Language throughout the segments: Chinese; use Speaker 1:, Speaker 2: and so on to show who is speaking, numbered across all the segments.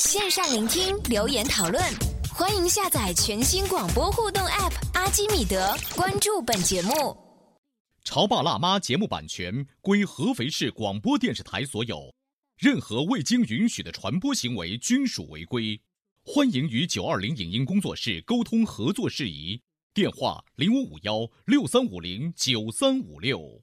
Speaker 1: 线上聆听，留言讨论，欢迎下载全新广播互动 App《阿基米德》，关注本节目。
Speaker 2: 《潮爸辣妈》节目版权归合肥市广播电视台所有，任何未经允许的传播行为均属违规。欢迎与九二零影音工作室沟通合作事宜，电话零五五幺六三五零九三五六。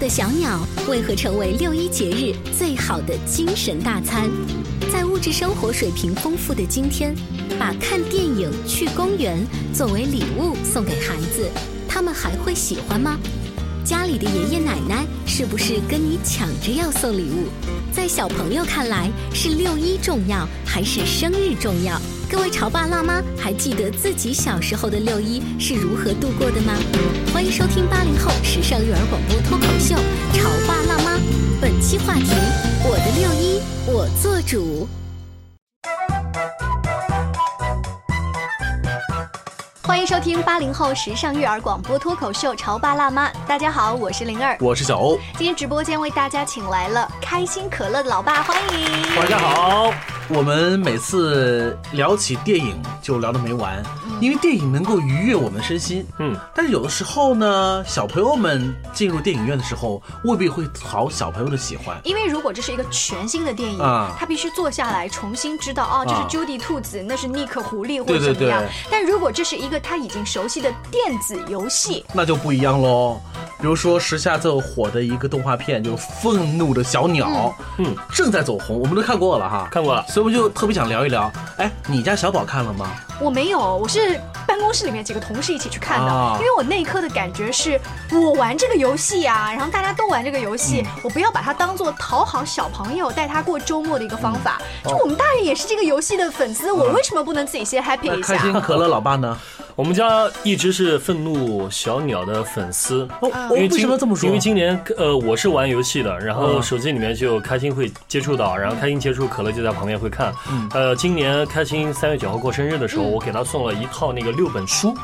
Speaker 3: 的小鸟为何成为六一节日最好的精神大餐？在物质生活水平丰富的今天，把看电影、去公园作为礼物送给孩子，他们还会喜欢吗？家里的爷爷奶奶是不是跟你抢着要送礼物？在小朋友看来，是六一重要还是生日重要？各位潮爸辣妈，还记得自己小时候的六一是如何度过的吗？欢迎收听八零后时尚育儿广播脱口秀《潮爸辣妈》，本期话题：我的六一我做主。收听八零后时尚育儿广播脱口秀《潮爸辣妈》，大家好，我是灵儿，
Speaker 4: 我是小欧。
Speaker 3: 今天直播间为大家请来了开心可乐的老爸，欢迎
Speaker 4: 大家好。我们每次聊起电影就聊得没完，因为电影能够愉悦我们的身心。嗯，但是有的时候呢，小朋友们进入电影院的时候未必会讨小朋友的喜欢。
Speaker 3: 因为如果这是一个全新的电影，啊，他必须坐下来重新知道，哦，这是 Judy 兔子，那是 Nick 狐狸或者怎么样。但如果这是一个他已经熟悉的电子游戏，
Speaker 4: 那就不一样喽。比如说时下最火的一个动画片，就是《愤怒的小鸟》，嗯，正在走红，我们都看过了哈，
Speaker 5: 看过了。
Speaker 4: 我们就特别想聊一聊，哎，你家小宝看了吗？
Speaker 3: 我没有，我是办公室里面几个同事一起去看的，因为我那一刻的感觉是，我玩这个游戏啊，然后大家都玩这个游戏，我不要把它当做讨好小朋友、带他过周末的一个方法。就我们大人也是这个游戏的粉丝，我为什么不能自己先 happy 一
Speaker 4: 下？开心可乐老爸呢？
Speaker 5: 我们家一直是愤怒小鸟的粉丝，
Speaker 4: 为什么这么说？
Speaker 5: 因为今年呃我是玩游戏的，然后手机里面就开心会接触到，然后开心接触，可乐就在旁边会看。呃，今年开心三月九号过生日的时候，我给他送了一套那个六本书，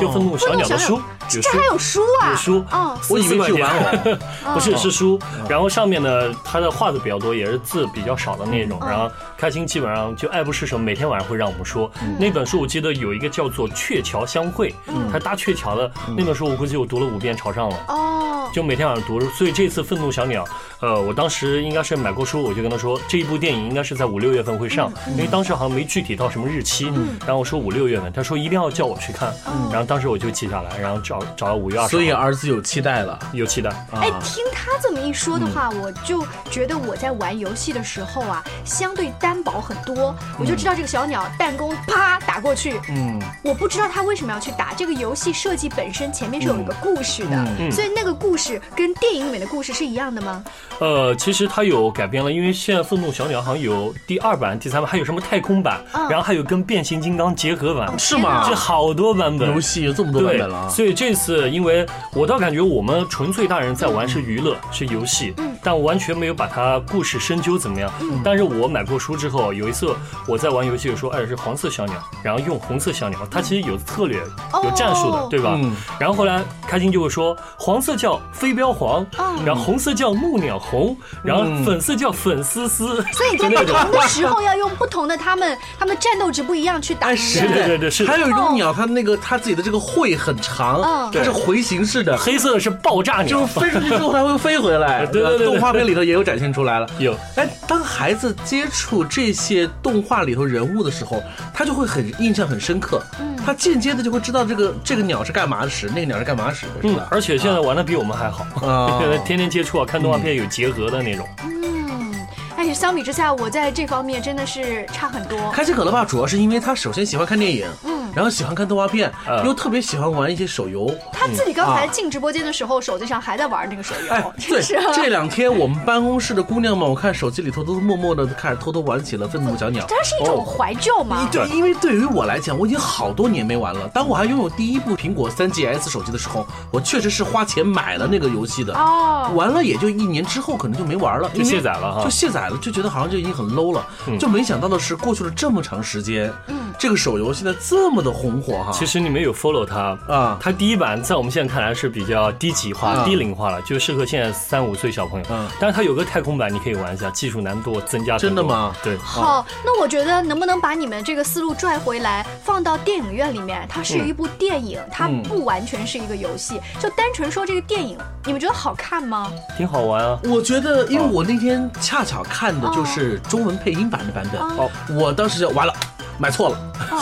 Speaker 5: 就愤怒小鸟的书，
Speaker 3: 这还有书啊？
Speaker 5: 有书
Speaker 4: 哦，我以为是玩偶，
Speaker 5: 不是是书。然后上面呢，他的画的比较多，也是字比较少的那种。然后开心基本上就爱不释手，每天晚上会让我们说那本书。我记得有一个叫做《鹊桥》。相会，他搭鹊桥的那本书，我估计我读了五遍朝上了。哦，就每天晚上读。所以这次《愤怒小鸟》，呃，我当时应该是买过书，我就跟他说，这一部电影应该是在五六月份会上，因为当时好像没具体到什么日期。然后我说五六月份，他说一定要叫我去看。然后当时我就记下来，然后找找到五月二十。
Speaker 4: 所以儿子有期待了，
Speaker 5: 有期待。
Speaker 3: 哎，听他这么一说的话，我就觉得我在玩游戏的时候啊，相对单薄很多。我就知道这个小鸟弹弓啪打过去，嗯，我不知道他为什么要去打这个游戏设计本身前面是有一个故事的，所以那个故事跟电影里面的故事是一样的吗？
Speaker 5: 呃，其实它有改编了，因为现在《愤怒小鸟》好像有第二版、第三版，还有什么太空版，然后还有跟变形金刚结合版，
Speaker 4: 是吗？
Speaker 5: 这好多版本，
Speaker 4: 游戏有这么多版本了。
Speaker 5: 所以这次，因为我倒感觉我们纯粹大人在玩是娱乐，是游戏，但我完全没有把它故事深究怎么样。但是我买过书之后，有一次我在玩游戏，的时候哎是黄色小鸟，然后用红色小鸟，它其实有策略。有战术的，对吧？然后后来开心就会说，黄色叫飞镖黄，然后红色叫木鸟红，然后粉色叫粉丝丝。
Speaker 3: 所以在不同的时候要用不同的，他们他们战斗值不一样去打。
Speaker 4: 是
Speaker 5: 对对对是。
Speaker 4: 还有一种鸟，它那个它自己的这个喙很长，它是回形式的，
Speaker 5: 黑色的是爆炸鸟，
Speaker 4: 就是飞出去之后还会飞回来。
Speaker 5: 对 对对，
Speaker 4: 动画片里头也有展现出来了。
Speaker 5: 有。
Speaker 4: 哎，当孩子接触这些动画里头人物的时候，他就会很印象很深刻，他间接的就会知道。这个这个鸟是干嘛使？那个鸟是干嘛使的？嗯，
Speaker 5: 而且现在玩的比我们还好，现在天天接触啊，看动画片有结合的那种。
Speaker 3: 嗯，而
Speaker 6: 且相比之下，我在这方面真的是差很多。
Speaker 4: 开心可乐吧，主要是因为他首先喜欢看电影，嗯，然后喜欢看动画片，
Speaker 5: 嗯
Speaker 4: 又特别喜欢玩一些手游。
Speaker 6: 他自己刚才
Speaker 4: 啊
Speaker 6: 进直播间的时候，手机上还在玩那个手
Speaker 4: 哎
Speaker 6: 游，，
Speaker 4: 对，
Speaker 6: 是啊。
Speaker 4: 这两天我们办公室的姑娘们，我看手机里头都默默的开始偷偷玩起了愤怒小鸟。
Speaker 6: 它是一种怀旧嘛？
Speaker 4: 对，因为对于我来讲，我已经好多年没玩了。当我还拥有第一部苹果 3GS 手机的时候，我确实是花钱买了那个游戏的。
Speaker 6: 哦
Speaker 4: 玩了也就一年之后，可能就没玩了，就
Speaker 5: 卸载了哈
Speaker 4: 就卸载了，就觉得好像就已经很 low 了。就没想到的是，过去了这么长时间，这个手游现在这么的红火哈。
Speaker 5: 其实你们有 follow 它
Speaker 4: 啊
Speaker 5: 它第一版在我们现在看来是比较低级化、
Speaker 4: 啊
Speaker 5: 低龄化了，就适合现在三五岁小朋友。
Speaker 4: 嗯
Speaker 5: 但是它有个太空版，你可以玩一下，技术难度增加。
Speaker 4: 真的吗
Speaker 5: 对。
Speaker 6: 好，那我觉得能不能把你们这个思路拽回来，放到电影院里面？它是一部电影，它
Speaker 4: 嗯
Speaker 6: 不完全是一个游戏。就单纯说这个电影，你们觉得好看吗？
Speaker 5: 挺好玩啊。
Speaker 4: 我觉得，因为我那天恰巧看的就是中文配音版的版本，
Speaker 5: 哦
Speaker 4: 我当时就完了，买错了，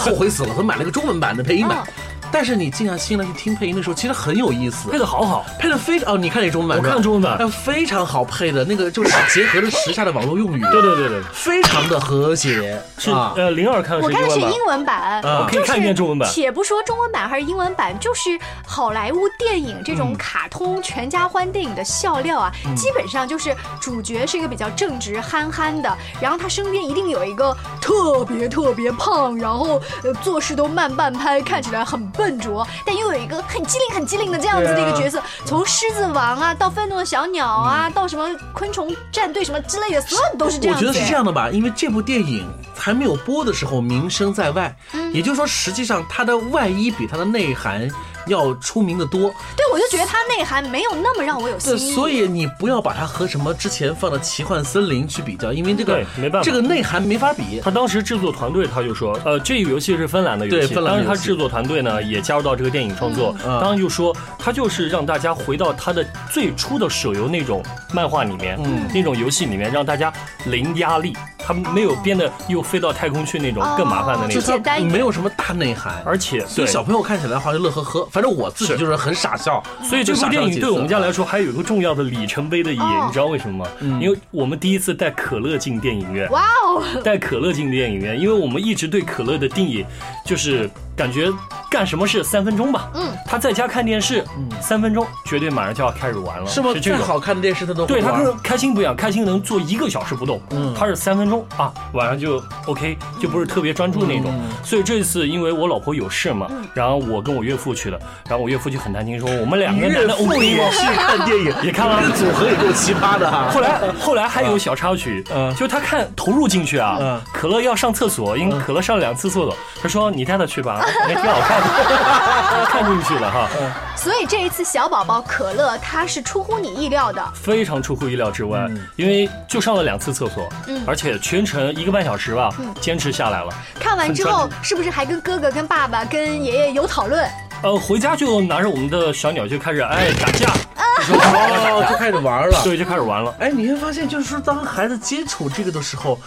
Speaker 4: 后悔死了，他买了个中文版的配音版？但是你静下心来去听配音的时候，其实很有意思。
Speaker 5: 配。的好好，
Speaker 4: 配的非常哦，你看那中文版？
Speaker 5: 我看中文。版
Speaker 4: 哎非常好配的，那个就是结合了时下的网络用语，
Speaker 5: 对对对对，
Speaker 4: 非常的和谐。
Speaker 5: 是
Speaker 4: 啊。
Speaker 5: 呃零二看的
Speaker 6: 我
Speaker 5: 是英文版。
Speaker 6: 看的是英，文版，
Speaker 4: 啊。
Speaker 5: 可以看一遍中文版。
Speaker 6: 且不说中文版还是英文版，就是好莱坞电影这
Speaker 5: 嗯。
Speaker 6: 种卡通全家欢电影的笑料啊，基本上就是主角是一个比较正直憨憨的，然后他身边一定有一个特别特别胖，然后呃做事都慢半拍，看起来很笨拙，但又有一个很机灵很机灵的这样子的一个角色，从狮子王啊到愤怒的小鸟啊，到什么昆虫战队什么之类的，所有都是这样子。
Speaker 4: 我觉得是这样的吧，因为这部电影还没有播的时候名声在外，
Speaker 6: 嗯
Speaker 4: 也就是说，实际上它的外衣比它的内涵要出名的多。
Speaker 6: 对，我就觉得它内涵没有那么让我有新
Speaker 4: 对，
Speaker 6: 意。
Speaker 4: 所以你不要把它和什么之前放的《奇幻森林》去比较，因为这个
Speaker 5: 没办法
Speaker 4: 这个内涵没法比。
Speaker 5: 他当时制作团队他就说，呃，这个游戏是芬兰的游戏，
Speaker 4: 对芬兰的游戏
Speaker 5: 当时他制作团队呢也加入到这个电影创作，
Speaker 4: 嗯
Speaker 5: 当然就说他就是让大家回到他的最初的手游那种漫画里面，
Speaker 4: 嗯
Speaker 5: 那种游戏里面，让大家零压力，他没有编的又飞到太空去那种更麻烦的那种，
Speaker 6: 简单一点
Speaker 4: 它没有什么大内涵，
Speaker 5: 而且对。
Speaker 4: 小朋友看起来的话就乐呵呵。反正我自己就是很傻笑，
Speaker 5: 所以这部电影对我们家来
Speaker 4: 说，
Speaker 5: 还有一个重要的里程碑的意义，
Speaker 6: 哦
Speaker 5: 你知道为什么吗？因为我们第一次带可乐进电影院。
Speaker 6: 哇哦，
Speaker 5: 带可乐进电影院，因为我们一直对可乐的定义就是感觉干什么事三分钟吧。
Speaker 6: 嗯，
Speaker 5: 他在家看电视，三分钟绝对马上就要开始玩了，
Speaker 4: 是吗？
Speaker 5: 这种。
Speaker 4: 好看的电视他都玩
Speaker 5: 对他跟开心不一样，开心能坐一个小时不动，
Speaker 4: 嗯
Speaker 5: 他是三分钟啊，晚上就 OK，就不是特别专注那种。
Speaker 4: 嗯。
Speaker 5: 所以这次因为我老婆有事嘛，然后我跟我岳父去了，然后我岳父就很担心说我们两个男
Speaker 4: 岳
Speaker 5: 的
Speaker 4: 父
Speaker 5: OK 吗？
Speaker 4: 也去看电影，
Speaker 5: 也看了。
Speaker 4: 这个组合也够奇葩的哈。
Speaker 5: 后来后来还有小插曲，
Speaker 4: 嗯。
Speaker 5: 就他看投入进去啊
Speaker 4: 嗯，
Speaker 5: 可乐要上厕所，因为可乐上了两次厕所，他说你带他去吧，也挺好看的，看进去了哈，
Speaker 6: 所以这一次小宝宝可乐他是出乎你意料的，
Speaker 5: 非常出乎意料之外，因为就上了两次厕所，而且全程一个半小时吧，坚持下来了，
Speaker 6: 看完之后是不是还跟哥哥、跟爸爸、跟爷爷有讨论？
Speaker 5: 呃，回家就拿着我们的小鸟就开始哎打架，
Speaker 4: 哦，就开始玩了。
Speaker 5: 对，就开始玩了。
Speaker 4: 哎，你会发现，就是说，当孩子接触这个的时候，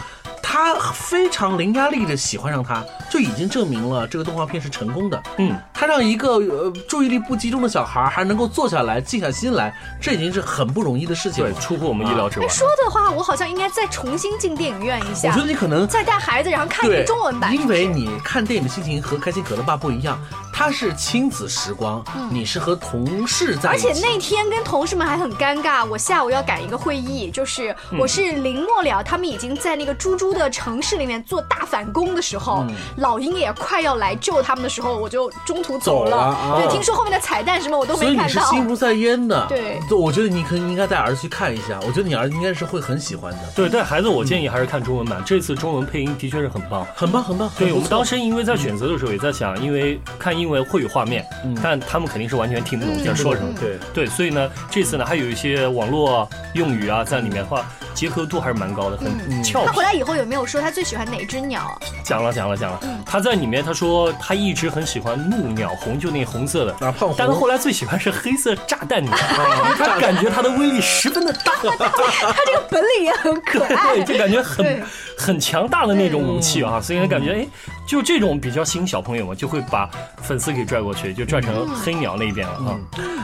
Speaker 4: 他非常零压力的喜欢上他，就已经证明了这个动画片是成功的。
Speaker 5: 嗯，
Speaker 4: 他让一个呃注意力不集中的小孩还能够坐下来、静下心来，这已经是很不容易的事情了，。
Speaker 5: 对出乎我们意料之外。
Speaker 6: 说的话，我好像应该再重新进电影院一下
Speaker 4: 我觉，得你可能
Speaker 6: 再带孩子，然后看一个中文版。
Speaker 4: 因为你看电影的心情和开心可乐爸不一样，他是亲子时光，你是和同事在
Speaker 6: 而
Speaker 4: 一起。
Speaker 6: 且那天跟同事们还很尴尬，我下午要赶一个会议，就是
Speaker 4: 嗯
Speaker 6: 我是临末了，他们已经在那个猪猪的城市里面做大反攻的时候，
Speaker 4: 嗯
Speaker 6: 老鹰也快要来救他们的时候，我就中途走了。
Speaker 4: 走了啊
Speaker 6: 对，听说后面的彩蛋什么我都
Speaker 4: 所以你是
Speaker 6: 没看到。
Speaker 4: 心不在焉的，
Speaker 6: 对
Speaker 4: 我觉得你可能应该带儿子去看一下，我觉得你儿子应该是会很喜欢的，
Speaker 5: 对，带孩子我建议还是看中文版，这次中文配音的确是很棒。
Speaker 4: 很棒很棒。
Speaker 5: 对我们当时因为在选择的时候也在想，因为看英文会有画面，但他们肯定是完全听不懂在说什么。
Speaker 4: 对
Speaker 5: 对，所以呢，这次呢还有一些网络用语啊在里面的话，结合度还是蛮高的，很俏皮。
Speaker 6: 他回来以后有没有说他最喜欢哪只鸟？啊？
Speaker 5: 讲了讲了讲了，他在里面他说他一直很喜欢怒鸟红，就那红色的。
Speaker 4: 啊胖红。
Speaker 5: 但是后来最喜欢是黑色炸弹鸟，他感觉它的威力十分的大，
Speaker 6: 他这个本领也很可爱。
Speaker 5: 对，。就感觉很很强大的那种武器啊，所以他感觉哎，就这种比较吸引小朋友嘛，就会把粉丝给拽过去，就拽成黑鸟那边了啊。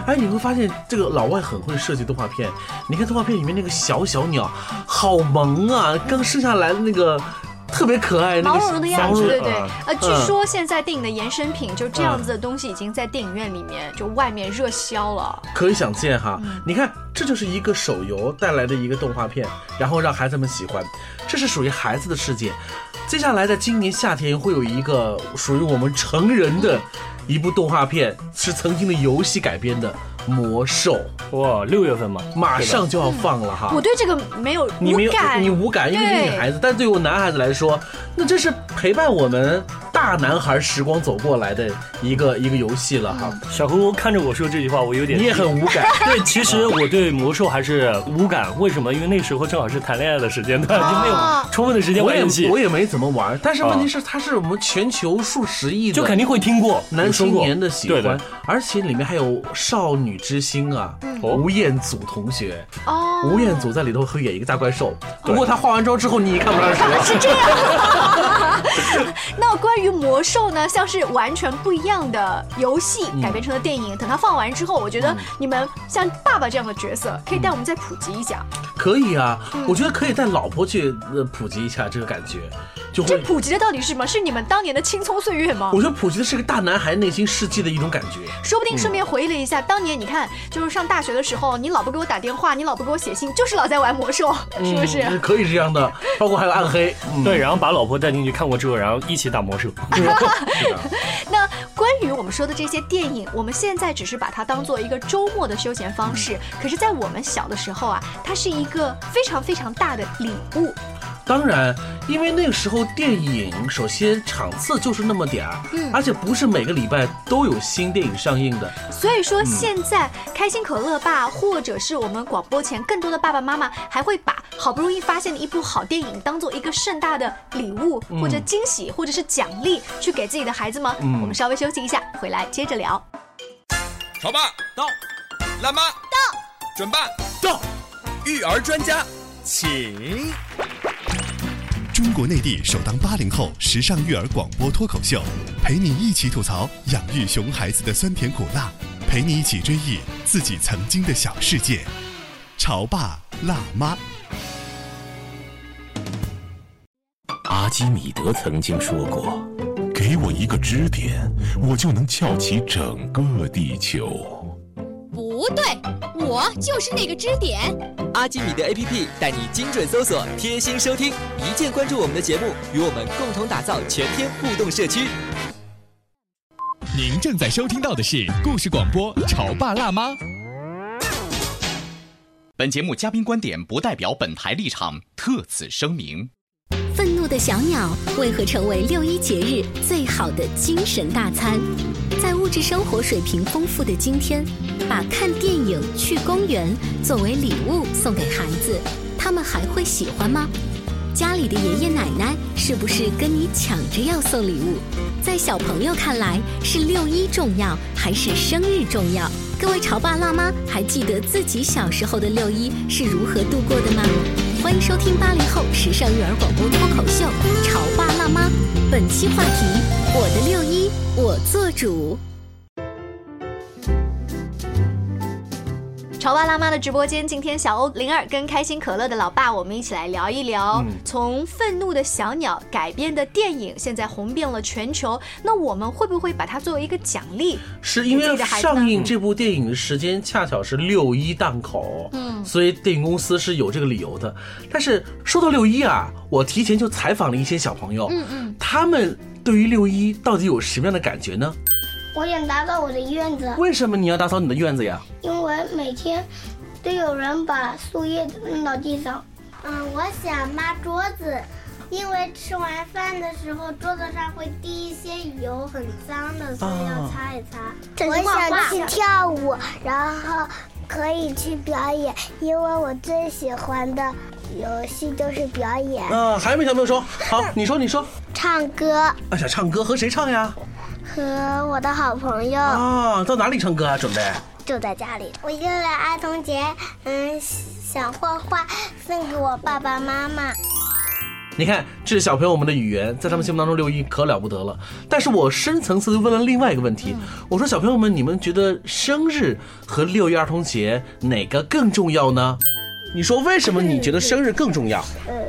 Speaker 4: 哎，你会发现这个老外很会设计动画片。你看动画片里面那个小小鸟，好萌啊！刚生下来的那个特别可爱，那个
Speaker 6: 毛茸茸的样子，对对。
Speaker 5: 啊
Speaker 6: 呃，据
Speaker 4: 嗯
Speaker 6: 说现在电影的衍生品就这样子的东西已经在电影院里面就外面热销了。
Speaker 4: 可以想见哈，
Speaker 6: 嗯
Speaker 4: 你看，这就是一个手游带来的一个动画片，然后让孩子们喜欢，这是属于孩子的世界。接下来在今年夏天会有一个属于我们成人的一部动画片，是曾经的游戏改编的《魔兽》，
Speaker 5: 哇，六月份嘛，
Speaker 4: 马上就要放了哈。
Speaker 6: 我对这个没有
Speaker 4: 你没有
Speaker 6: 无感，
Speaker 4: 你无感，因为是女孩子，但对于我男孩子来说，那这是陪伴我们大男孩时光走过来的一个一个游戏了哈。
Speaker 5: 小红看着我说这句话，我有点
Speaker 4: 你也很无感，
Speaker 5: 对，其实我对魔兽还是无感，为什么？因为那时候正好是谈恋爱的时间段，就没有充分的时间
Speaker 4: 我也
Speaker 5: 玩游戏。
Speaker 4: 我，也没怎么玩，但是问题是，它是我们全球数十亿的，
Speaker 5: 就肯定会听过
Speaker 4: 男青年的喜欢
Speaker 5: 的，
Speaker 4: 而且里面还有少女之星啊，
Speaker 5: 哦。
Speaker 4: 吴彦祖同学，
Speaker 6: 哦，
Speaker 4: 吴彦祖在里头会演一个大怪兽，不过他化完妆之后你也看不出来是谁。
Speaker 6: 是这样。那关于魔兽呢，像是完全不一样的游戏
Speaker 4: 嗯
Speaker 6: 改编成的电影，等它放完之后，我觉得你们像爸爸这样的角色，可以带我们再普及一下。
Speaker 4: 可以啊，
Speaker 6: 嗯。
Speaker 4: 我觉得可以带老婆去呃普及一下这个感觉，就
Speaker 6: 这
Speaker 4: 会。
Speaker 6: 普及的到底是什么？是你们当年的青葱岁月吗
Speaker 4: 我？觉得普及的是个大男孩内心世界的一种感觉。
Speaker 6: 说不定顺便回忆了一下，当年你看，就是上大学的时候，你老不给我打电话，你老不给我写信，就是老在玩魔兽，是不是？
Speaker 4: 嗯可以这样的，包括还有暗黑，嗯，
Speaker 5: 对，然后把老婆带进去看过之后，然后一起打魔兽。
Speaker 6: 那关于我们说的这些电影，我们现在只是把它当做一个周末的休闲方式，可是，在我们小的时候啊，它是一个非常非常大的礼物。
Speaker 4: 当然，因为那个时候电影首先场次就是那么点儿，
Speaker 6: 嗯
Speaker 4: 而且不是每个礼拜都有新电影上映的。
Speaker 6: 所以说，现在开心可乐爸或者是我们广播前更多的爸爸妈妈，还会把好不容易发现的一部好电影当做一个盛大的礼物或者惊喜或者是奖励去给自己的孩子吗？
Speaker 4: 嗯
Speaker 6: 我们稍微休息一下，回来接着聊。
Speaker 7: 潮爸到，辣妈到，准爸
Speaker 4: 到，
Speaker 7: 育儿专家请。
Speaker 8: 中国内地首档八零后时尚育儿广播脱口秀，陪你一起吐槽养育熊孩子的酸甜苦辣，陪你一起追忆自己曾经的小世界。潮爸辣妈。
Speaker 9: 阿基米德曾经说过：“给我一个支点，我就能翘起整个地球。
Speaker 10: 不对，我就是那个支点。
Speaker 11: 阿基米德 APP 带你精准搜索，贴心收听，一键关注我们的节目，与我们共同打造全天互动社区。
Speaker 2: 您正在收听到的是故事广播《潮爸辣妈》。本节目嘉宾观点不代表本台立场，特此声明。
Speaker 3: 愤怒的小鸟为何成为六一节日最好的精神大餐？在物质生活水平丰富的今天，把看电影、去公园作为礼物送给孩子，他们还会喜欢吗？家里的爷爷奶奶是不是跟你抢着要送礼物？在小朋友看来，是六一重要还是生日重要？各位潮爸辣妈还记得自己小时候的六一是如何度过的吗？欢迎收听八零后时尚育儿广播脱口秀《潮爸辣妈》，本期话题：我的六一我做主。
Speaker 6: 潮爸辣妈的直播间，今天小欧、灵儿跟开心可乐的老爸，我们一起来聊一聊，从愤怒的小鸟改编的电影，现在红遍了全球。那我们会不会把它作为一个奖励？
Speaker 4: 是因为上映这部电影的时间恰巧是六一档口，嗯，所以电影公司是有这个理由的。但是说到六一啊，我提前就采访了一些小朋友，嗯嗯，他们对于六一到底有什么样的感觉呢？
Speaker 12: 我想打扫我的院子，
Speaker 4: 为什么你要打扫你的院子呀？
Speaker 12: 因为每天都有人把树叶扔到地上。嗯，我想抹桌子，因为吃完饭的时候桌子上会滴一些油，很脏的，所以要擦一擦。
Speaker 13: 我想去跳舞，然后可以去表演，因为我最喜欢的游戏就是表演。
Speaker 4: 嗯，还有没小朋友说？好，你说，你说。
Speaker 13: 唱歌
Speaker 4: 啊，想唱歌，和谁唱呀？
Speaker 13: 和我的好朋友
Speaker 4: 啊，到哪里唱歌啊？准备？
Speaker 13: 就在家里。我为了儿童节，嗯，想画画送给我爸爸妈妈。
Speaker 4: 你看，这是小朋友们的语言，在他们心目当中，六一可了不得了。但是我深层次的问了另外一个问题，我说小朋友们，你们觉得生日和六一儿童节哪个更重要呢？你说为什么你觉得生日更重要？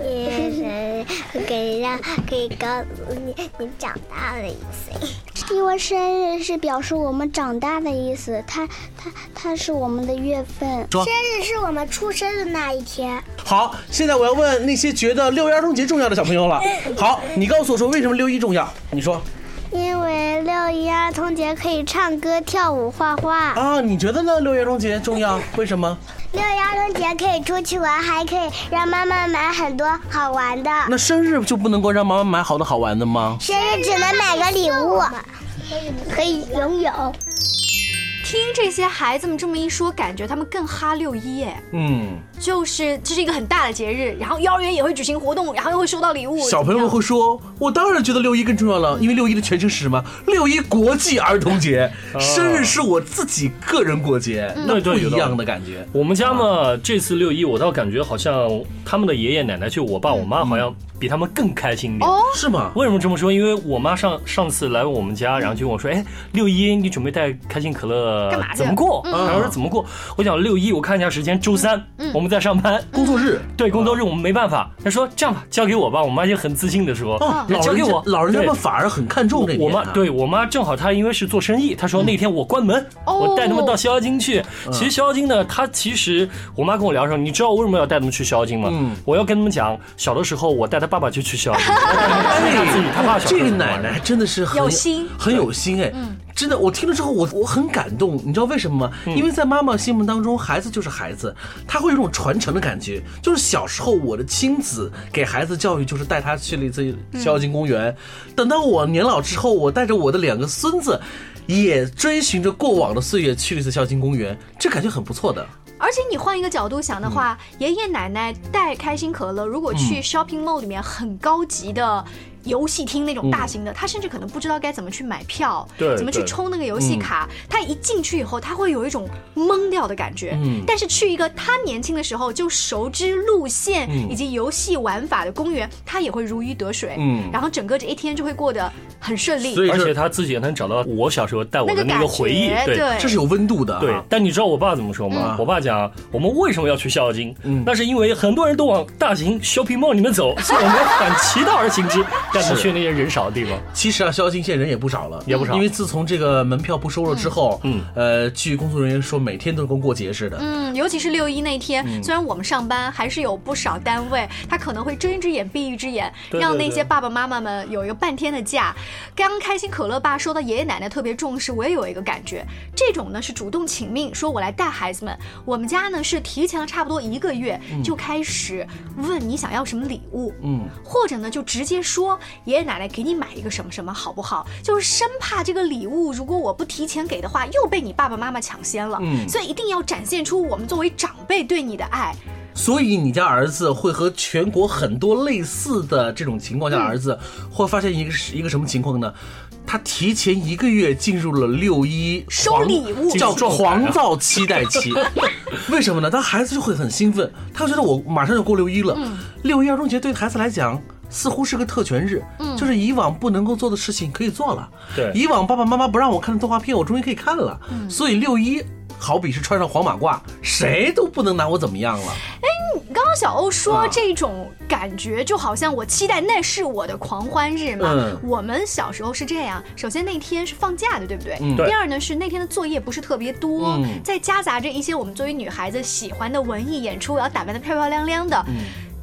Speaker 13: 因为生日可以让可以告诉你你长大的意思。因为生日是表示我们长大的意思，它它它是我们的月份。
Speaker 4: 说
Speaker 13: 生日是我们出生的那一天。
Speaker 4: 好，现在我要问那些觉得六一儿童节重要的小朋友了。好，你告诉我说为什么六一重要？你说
Speaker 13: 因为六一儿童节可以唱歌、跳舞、画画。
Speaker 4: 啊？你觉得呢？六一儿童节重要？为什么？
Speaker 13: 六一儿童节可以出去玩，还可以让妈妈买很多好玩的。
Speaker 4: 那生日就不能够让妈妈买好的好玩的吗？
Speaker 13: 生日只能买个礼物，可以拥有。
Speaker 6: 听这些孩子们这么一说，感觉他们更哈六一耶，
Speaker 4: 嗯，
Speaker 6: 就是这是一个很大的节日，然后幼儿园也会举行活动，然后又会收到礼物。
Speaker 4: 小朋友们会说：“我当然觉得六一更重要了，因为六一的全称是什么？六一国际儿童节，生日是我自己个人过节，那不一样的感觉。
Speaker 5: 我们家嘛，这次六一我倒感觉好像他们的爷爷奶奶，就我爸我妈，好像比他们更开心一点。
Speaker 6: 哦，
Speaker 4: 是吗？
Speaker 5: 为什么这么说？因为我妈上上次来我们家，然后就跟我说：“哎，六一你准备带开心可乐
Speaker 6: 干嘛去
Speaker 5: 怎么过？”
Speaker 6: 嗯
Speaker 5: 然后说怎么过？我讲六一，我看一下时间，周三
Speaker 6: 嗯
Speaker 5: 我们在上班，
Speaker 4: 工作日。
Speaker 5: 对，工作日我们没办法。他说这样吧，交给我吧。我妈就很自信的说：“
Speaker 4: 哦，
Speaker 5: 那
Speaker 4: 老人家
Speaker 5: 交给我。”
Speaker 4: 老人家们反而很看重这一
Speaker 5: 我。妈对我妈正好，她因为是做生意，她说那天我关门，
Speaker 6: 哦
Speaker 5: 我带他们到逍遥津去。其实逍遥津呢，她其实我妈跟我聊的时候，你知道我为什么要带他们去逍遥津吗？
Speaker 4: 嗯
Speaker 5: 我要跟他们讲，小的时候我带他爸爸就去逍遥津，他自己他爸小时
Speaker 4: 这个奶奶真的是很
Speaker 6: 有心
Speaker 4: 很有心哎。真的，我听了之后，我我很感动，你知道为什么吗？因为在妈妈心目当中，孩子就是孩子，他会有一种传承的感觉。就是小时候我的亲子给孩子教育，就是带他去了一次逍遥津公园。等到我年老之后，我带着我的两个孙子，也追寻着过往的岁月去了一次逍遥津公园，这感觉很不错的。
Speaker 6: 而且你换一个角度想的话，
Speaker 4: 嗯
Speaker 6: 爷爷奶奶带开心可乐，如果去 shopping mall 里面很高级的。游戏厅那种大型的，他甚至可能不知道该怎么去买票，
Speaker 5: 对
Speaker 6: 怎么去充那个游戏卡。他一进去以后，他会有一种懵掉的感觉。
Speaker 4: 嗯
Speaker 6: 但是去一个他年轻的时候就熟知路线
Speaker 4: 嗯
Speaker 6: 以及游戏玩法的公园，他也会如鱼得水。
Speaker 4: 嗯
Speaker 6: 然后整个这一天就会过得很顺利。
Speaker 4: 所以
Speaker 5: 而且他自己也能找到我小时候带我的那个回忆
Speaker 6: 对
Speaker 4: 这是有温度的啊。
Speaker 5: 对，但你知道我爸怎么说吗？
Speaker 4: 嗯
Speaker 5: 我爸讲，我们为什么要去逍遥津？
Speaker 4: 嗯
Speaker 5: 那是因为很多人都往大型 shopping mall 里面走，所以我们反其道而行之，带他去那些人少的地方。
Speaker 4: 其实啊，逍遥津现人也不少了，
Speaker 5: 也不少。
Speaker 4: 因为自从这个门票不收了之后，
Speaker 5: 嗯。
Speaker 4: 呃，据工作人员说，每天都跟过节似的。
Speaker 6: 嗯，尤其是六一那天，
Speaker 4: 嗯。
Speaker 6: 虽然我们上班，还是有不少单位，他可能会睁一只眼闭一只眼，
Speaker 5: 对对
Speaker 6: 让那些爸爸妈妈们有一个半天的假。刚刚开心可乐爸说到爷爷奶奶特别重视，我也有一个感觉，这种呢是主动请命，说我来带孩子们。我们家呢是提前了差不多一个月就开始问你想要什么礼物，
Speaker 4: 嗯，
Speaker 6: 或者呢就直接说爷爷奶奶给你买一个什么什么好不好？就是生怕这个礼物如果我不提前给的话，又被你爸爸妈妈抢先了。
Speaker 4: 嗯
Speaker 6: 所以一定要展现出我们作为长辈对你的爱。
Speaker 4: 所以你家儿子会和全国很多类似的这种情况下的儿子，会发现一个是一个什么情况呢？他提前一个月进入了六一
Speaker 6: 收礼物
Speaker 4: 叫
Speaker 5: 进入状态
Speaker 4: 狂躁期待期。为什么呢？他孩子就会很兴奋，他觉得我马上要过六一了。六一儿童节对孩子来讲。似乎是个特权日，就是以往不能够做的事情可以做了。
Speaker 5: 对
Speaker 4: 以往爸爸妈妈不让我看的动画片，我终于可以看了。所以六一好比是穿上黄马褂，谁都不能拿我怎么样了。
Speaker 6: 哎刚刚小欧说
Speaker 4: 啊
Speaker 6: 这种感觉，就好像我期待那是我的狂欢日嘛。
Speaker 4: 嗯
Speaker 6: 我们小时候是这样，首先那天是放假的，对不对？
Speaker 4: 嗯
Speaker 5: 对
Speaker 6: 第二呢是那天的作业不是特别多，
Speaker 4: 嗯
Speaker 6: 再夹杂着一些我们作为女孩子喜欢的文艺演出，我要打扮的漂漂亮亮的。
Speaker 4: 嗯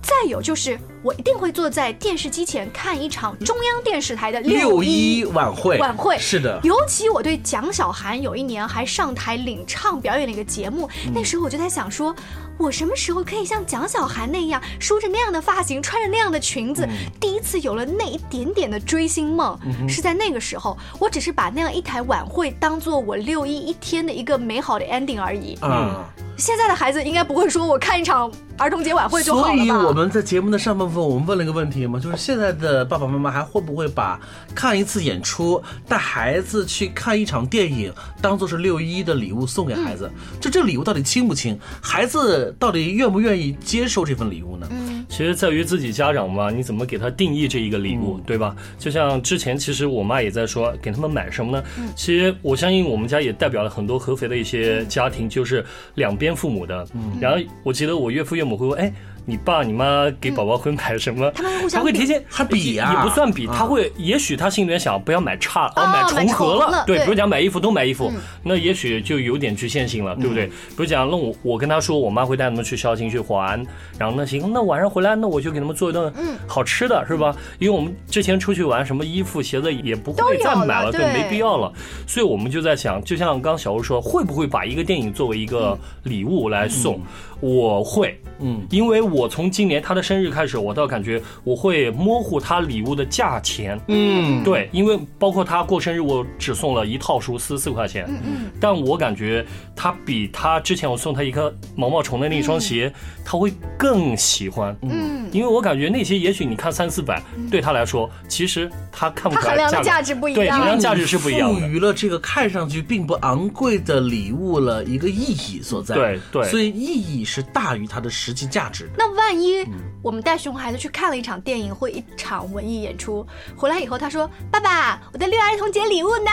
Speaker 6: 再有就是，我一定会坐在电视机前看一场中央电视台的
Speaker 4: 六
Speaker 6: 一
Speaker 4: 一晚会，
Speaker 6: 晚会。
Speaker 4: 是的，
Speaker 6: 尤其我对蒋小涵有一年还上台领唱表演了一个节目，
Speaker 4: 嗯。
Speaker 6: 那时候我就在想说，我什么时候可以像蒋小涵那样梳着那样的发型，穿着那样的裙子，
Speaker 4: 嗯。
Speaker 6: 第一次有了那一点点的追星梦，是在那个时候，我只是把那样一台晚会当做我六一一天的一个美好的 ending 而已。
Speaker 4: 嗯。
Speaker 6: 现在的孩子应该不会说我看一场儿童节晚会就好了
Speaker 4: 所以？我们在节目的上半部分，我们问了一个问题嘛，就是现在的爸爸妈妈还会不会把看一次演出、带孩子去看一场电影当做是六一的礼物送给孩子？就这礼物到底轻不轻？孩子子到底愿不愿意接受这份礼物呢？
Speaker 5: 其实在于自己家长嘛，你怎么给他定义这一个礼物，对吧？就像之前，其实我妈也在说，给他们买什么呢？其实我相信我们家也代表了很多合肥的一些家庭，就是两边父母的。然后我记得我岳父岳母会问，哎。你爸你妈给宝宝 会买什么？
Speaker 6: 他们互相
Speaker 5: 会提前
Speaker 4: 他比啊，
Speaker 5: 也不算比，他会也许他心里面想不要买差啊，买重合了，对，比如讲买衣服都买衣服，那也许就有点局限性了，对不对？比如讲那我我跟他说我妈会带他们去孝兴去玩，然后那行，那晚上回来那我就给他们做一顿好吃的，是吧？因为我们之前出去玩什么衣服鞋子也不会再买了，对，没必要了，所以我们就在想，就像刚小吴说，会不会把一个电影作为一个礼物来送？我会，嗯，因为我从今年他的生日开始，我倒感觉我会模糊他礼物的价钱，嗯，对，因为包括他过生日，我只送了一套书四四块钱，嗯嗯，但我感觉他比他之前我送他一颗毛毛虫的那双鞋，他会更喜欢，嗯，因为我感觉那些也许你看三四百，对他来说，其实他看不出来
Speaker 6: 价值不一样，
Speaker 5: 对，衡量价值是不一样的，
Speaker 4: 赋予了这个看上去并不昂贵的礼物了一个意义所在，
Speaker 5: 对对，
Speaker 4: 所以意义。是大于它的实际价值。
Speaker 6: 那万一我们带熊孩子去看了一场电影或一场文艺演出，回来以后他说：“爸爸，我的六一儿童节礼物呢？”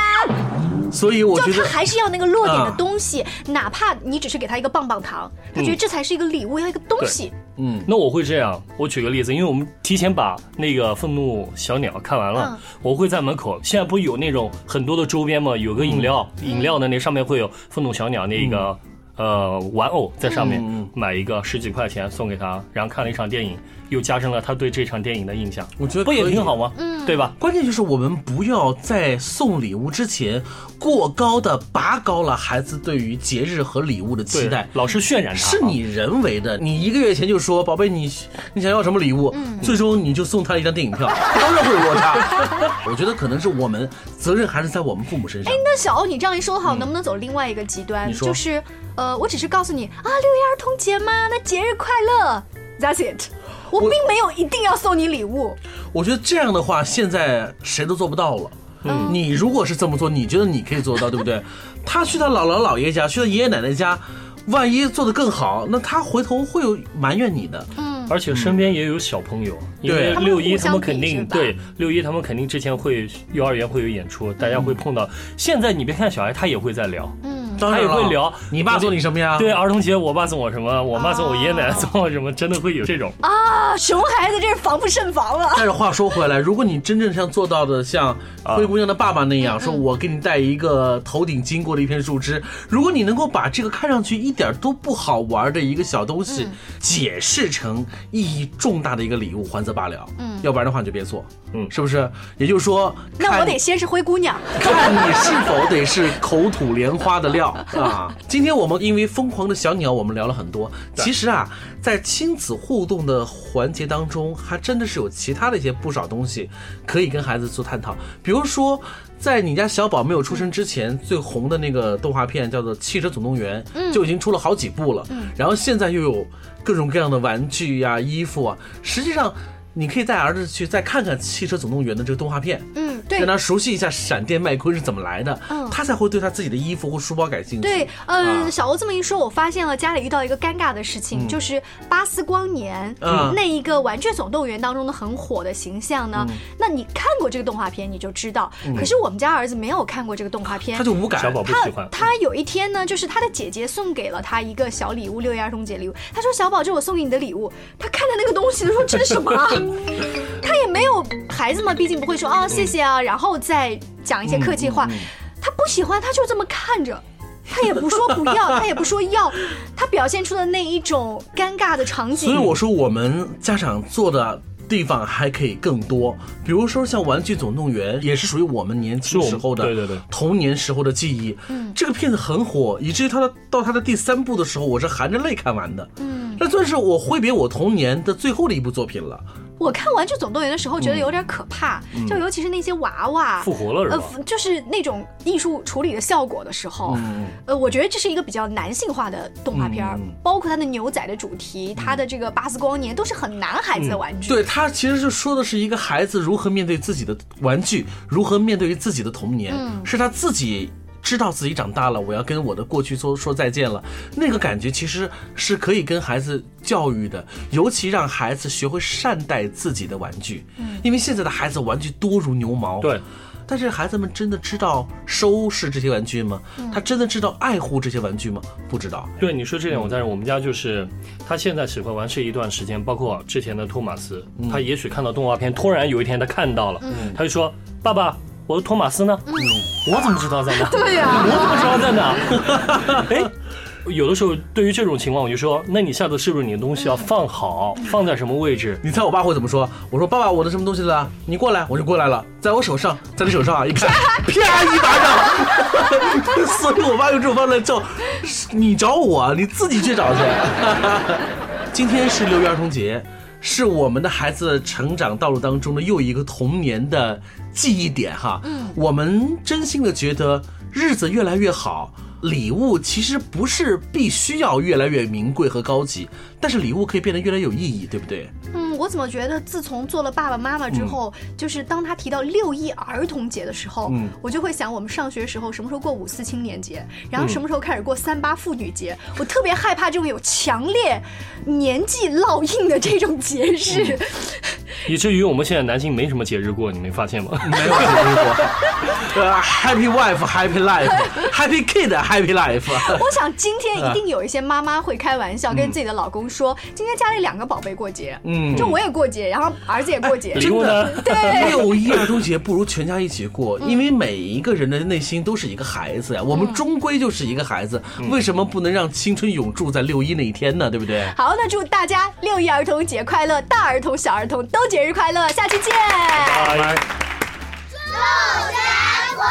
Speaker 4: 所以我觉得
Speaker 6: 他还是要那个落点的东西，哪怕你只是给他一个棒棒糖，他觉得这才是一个礼物，要一个东西。
Speaker 5: 嗯，那我会这样，我举个例子，因为我们提前把那个愤怒小鸟看完了，我会在门口。现在不有那种很多的周边嘛？有个饮料，饮料的那上面会有愤怒小鸟那个。呃，玩偶在上面买一个十几块钱送给他，然后看了一场电影，又加深了他对这场电影的印象。
Speaker 4: 我觉得
Speaker 5: 不也挺好吗？嗯，对吧？
Speaker 4: 关键就是我们不要在送礼物之前过高的拔高了孩子对于节日和礼物的期待，
Speaker 5: 老是渲染他。
Speaker 4: 是你人为的，你一个月前就说宝贝，你你想要什么礼物，最终你就送他一张电影票，当然会有落差。我觉得可能是我们责任还是在我们父母身上。
Speaker 6: 哎，那小欧，你这样一说好，能不能走另外一个极端？就是。呃，我只是告诉你啊，六一儿童节嘛，那节日快乐，That's it。我并没有一定要送你礼物。
Speaker 4: 我觉得这样的话，现在谁都做不到了。嗯，你如果是这么做，你觉得你可以做到，对不对？他去他姥姥姥爷家，去他爷爷奶奶家，万一做的更好，那他回头会有埋怨你的。
Speaker 5: 嗯，而且身边也有小朋友，因为六一他们肯定对六一他们肯定之前会幼儿园会有演出，大家会碰到。现在你别看小孩，他也会在聊。嗯。他也会聊，
Speaker 4: 你爸送你什么呀？
Speaker 5: 对，儿童节我爸送我什么，我妈送我爷爷奶奶送我什么，真的会有这种。
Speaker 6: 啊，熊孩子这是防不胜防了。
Speaker 4: 但是话说回来，如果你真正像做到的像灰姑娘的爸爸那样，说我给你带一个头顶经过的一片树枝，如果你能够把这个看上去一点都不好玩的一个小东西解释成意义重大的一个礼物，还则罢了。嗯，要不然的话你就别做。嗯，是不是？也就是说，
Speaker 6: 那我得先是灰姑娘，
Speaker 4: 看你是否得是口吐莲花的料 啊！今天我们因为疯狂的小鸟，我们聊了很多。其实啊，在亲子互动的环节当中，还真的是有其他的一些不少东西可以跟孩子做探讨。比如说，在你家小宝没有出生之前，最红的那个动画片叫做《汽车总动员》，就已经出了好几部了。然后现在又有各种各样的玩具呀、衣服啊，实际上。你可以带儿子去再看看《汽车总动员》的这个动画片，让他熟悉一下闪电麦昆是怎么来的，嗯，他才会对他自己的衣服或书包感兴趣。
Speaker 6: 对，嗯，小欧这么一说，我发现了家里遇到一个尴尬的事情，就是巴斯光年那一个《玩具总动员》当中的很火的形象呢。那你看过这个动画片，你就知道。可是我们家儿子没有看过这个动画片，
Speaker 4: 他就无感。
Speaker 5: 小宝不喜欢。
Speaker 6: 他有一天呢，就是他的姐姐送给了他一个小礼物，六一儿童节礼物。他说：“小宝，这是我送给你的礼物。”他看到那个东西，他说：“这是什么？” 他也没有孩子嘛，毕竟不会说啊谢谢啊，然后再讲一些客气话。他不喜欢，他就这么看着，他也不说不要，他也不说要，他表现出的那一种尴尬的场景。
Speaker 4: 所以我说，我们家长做的地方还可以更多，比如说像《玩具总动员》，也是属于我们年轻时候的
Speaker 5: 对对对
Speaker 4: 童年时候的记忆。嗯，这个片子很火，以至于他的到他的第三部的时候，我是含着泪看完的。嗯，那算是我挥别我童年的最后的一部作品了。
Speaker 6: 我看《玩具总动员》的时候觉得有点可怕，就尤其是那些娃娃
Speaker 5: 复活了，
Speaker 6: 呃，就是那种艺术处理的效果的时候，呃，我觉得这是一个比较男性化的动画片儿，包括它的牛仔的主题，它的这个巴斯光年都是很男孩子的玩具。
Speaker 4: 对，它其实是说的是一个孩子如何面对自己的玩具，如何面对于自己的童年，是他自己。知道自己长大了，我要跟我的过去说说再见了，那个感觉其实是可以跟孩子教育的，尤其让孩子学会善待自己的玩具。嗯，因为现在的孩子玩具多如牛毛。
Speaker 5: 对。
Speaker 4: 但是孩子们真的知道收拾这些玩具吗？他真的知道爱护这些玩具吗？不知道。
Speaker 5: 对你说这点，我在我们家就是他现在喜欢玩这一段时间，包括之前的托马斯，他也许看到动画片，突然有一天他看到了，他就说：“爸爸，我的托马斯呢？嗯我怎么知道在哪？
Speaker 6: 对呀，
Speaker 5: 我怎么知道在哪？哎。”有的时候，对于这种情况，我就说，那你下次是不是你的东西要放好，放在什么位置？
Speaker 4: 你猜我爸会怎么说？我说爸爸，我的什么东西了？你过来，我就过来了，在我手上，在你手上啊！一看，啪一巴掌。所以我爸用这种方式叫你找我，你自己去找去。今天是六一儿童节，是我们的孩子成长道路当中的又一个童年的记忆点哈。嗯，我们真心的觉得日子越来越好。礼物其实不是必须要越来越名贵和高级，但是礼物可以变得越来越有意义，对不对？
Speaker 6: 嗯，我怎么觉得自从做了爸爸妈妈之后，就是当他提到六一儿童节的时候，嗯，我就会想我们上学时候什么时候过五四青年节，然后什么时候开始过三八妇女节，我特别害怕这种有强烈年纪烙印的这种节日，
Speaker 5: 以至于我们现在男性没什么节日过，你没发现吗？
Speaker 4: 没有节日过，呃，Happy Wife，Happy Life，Happy Kid。Happy life！
Speaker 6: 我想今天一定有一些妈妈会开玩笑，跟自己的老公说：“今天家里两个宝贝过节，嗯，就我也过节，然后儿子也过节，
Speaker 5: 真的。
Speaker 6: 对，
Speaker 4: 六一儿童节不如全家一起过，因为每一个人的内心都是一个孩子呀。我们终归就是一个孩子，为什么不能让青春永驻在六一那一天呢？对不对？
Speaker 6: 好，那祝大家六一儿童节快乐，大儿童、小儿童都节日快乐，下期见。拜。祝全国